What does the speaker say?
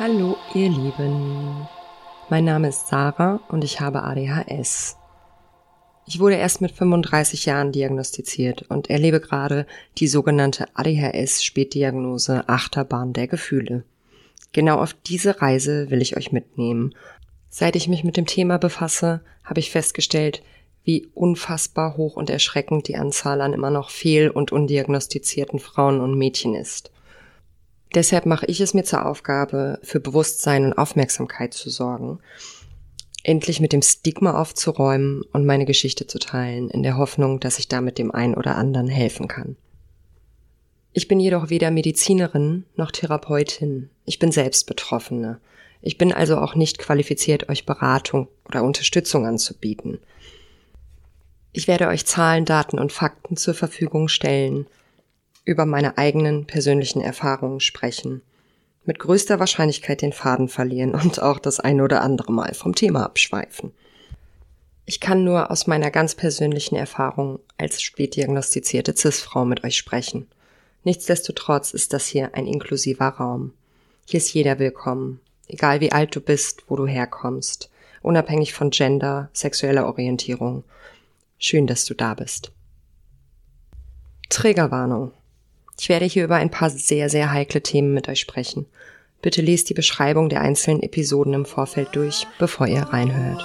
Hallo ihr Lieben, mein Name ist Sarah und ich habe ADHS. Ich wurde erst mit 35 Jahren diagnostiziert und erlebe gerade die sogenannte ADHS-Spätdiagnose Achterbahn der Gefühle. Genau auf diese Reise will ich euch mitnehmen. Seit ich mich mit dem Thema befasse, habe ich festgestellt, wie unfassbar hoch und erschreckend die Anzahl an immer noch fehl- und undiagnostizierten Frauen und Mädchen ist. Deshalb mache ich es mir zur Aufgabe, für Bewusstsein und Aufmerksamkeit zu sorgen, endlich mit dem Stigma aufzuräumen und meine Geschichte zu teilen, in der Hoffnung, dass ich damit dem einen oder anderen helfen kann. Ich bin jedoch weder Medizinerin noch Therapeutin. Ich bin selbst Betroffene. Ich bin also auch nicht qualifiziert, euch Beratung oder Unterstützung anzubieten. Ich werde euch Zahlen, Daten und Fakten zur Verfügung stellen über meine eigenen persönlichen Erfahrungen sprechen, mit größter Wahrscheinlichkeit den Faden verlieren und auch das eine oder andere Mal vom Thema abschweifen. Ich kann nur aus meiner ganz persönlichen Erfahrung als spätdiagnostizierte CIS-Frau mit euch sprechen. Nichtsdestotrotz ist das hier ein inklusiver Raum. Hier ist jeder willkommen, egal wie alt du bist, wo du herkommst, unabhängig von Gender, sexueller Orientierung. Schön, dass du da bist. Trägerwarnung. Ich werde hier über ein paar sehr, sehr heikle Themen mit euch sprechen. Bitte lest die Beschreibung der einzelnen Episoden im Vorfeld durch, bevor ihr reinhört.